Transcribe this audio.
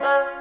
Bye.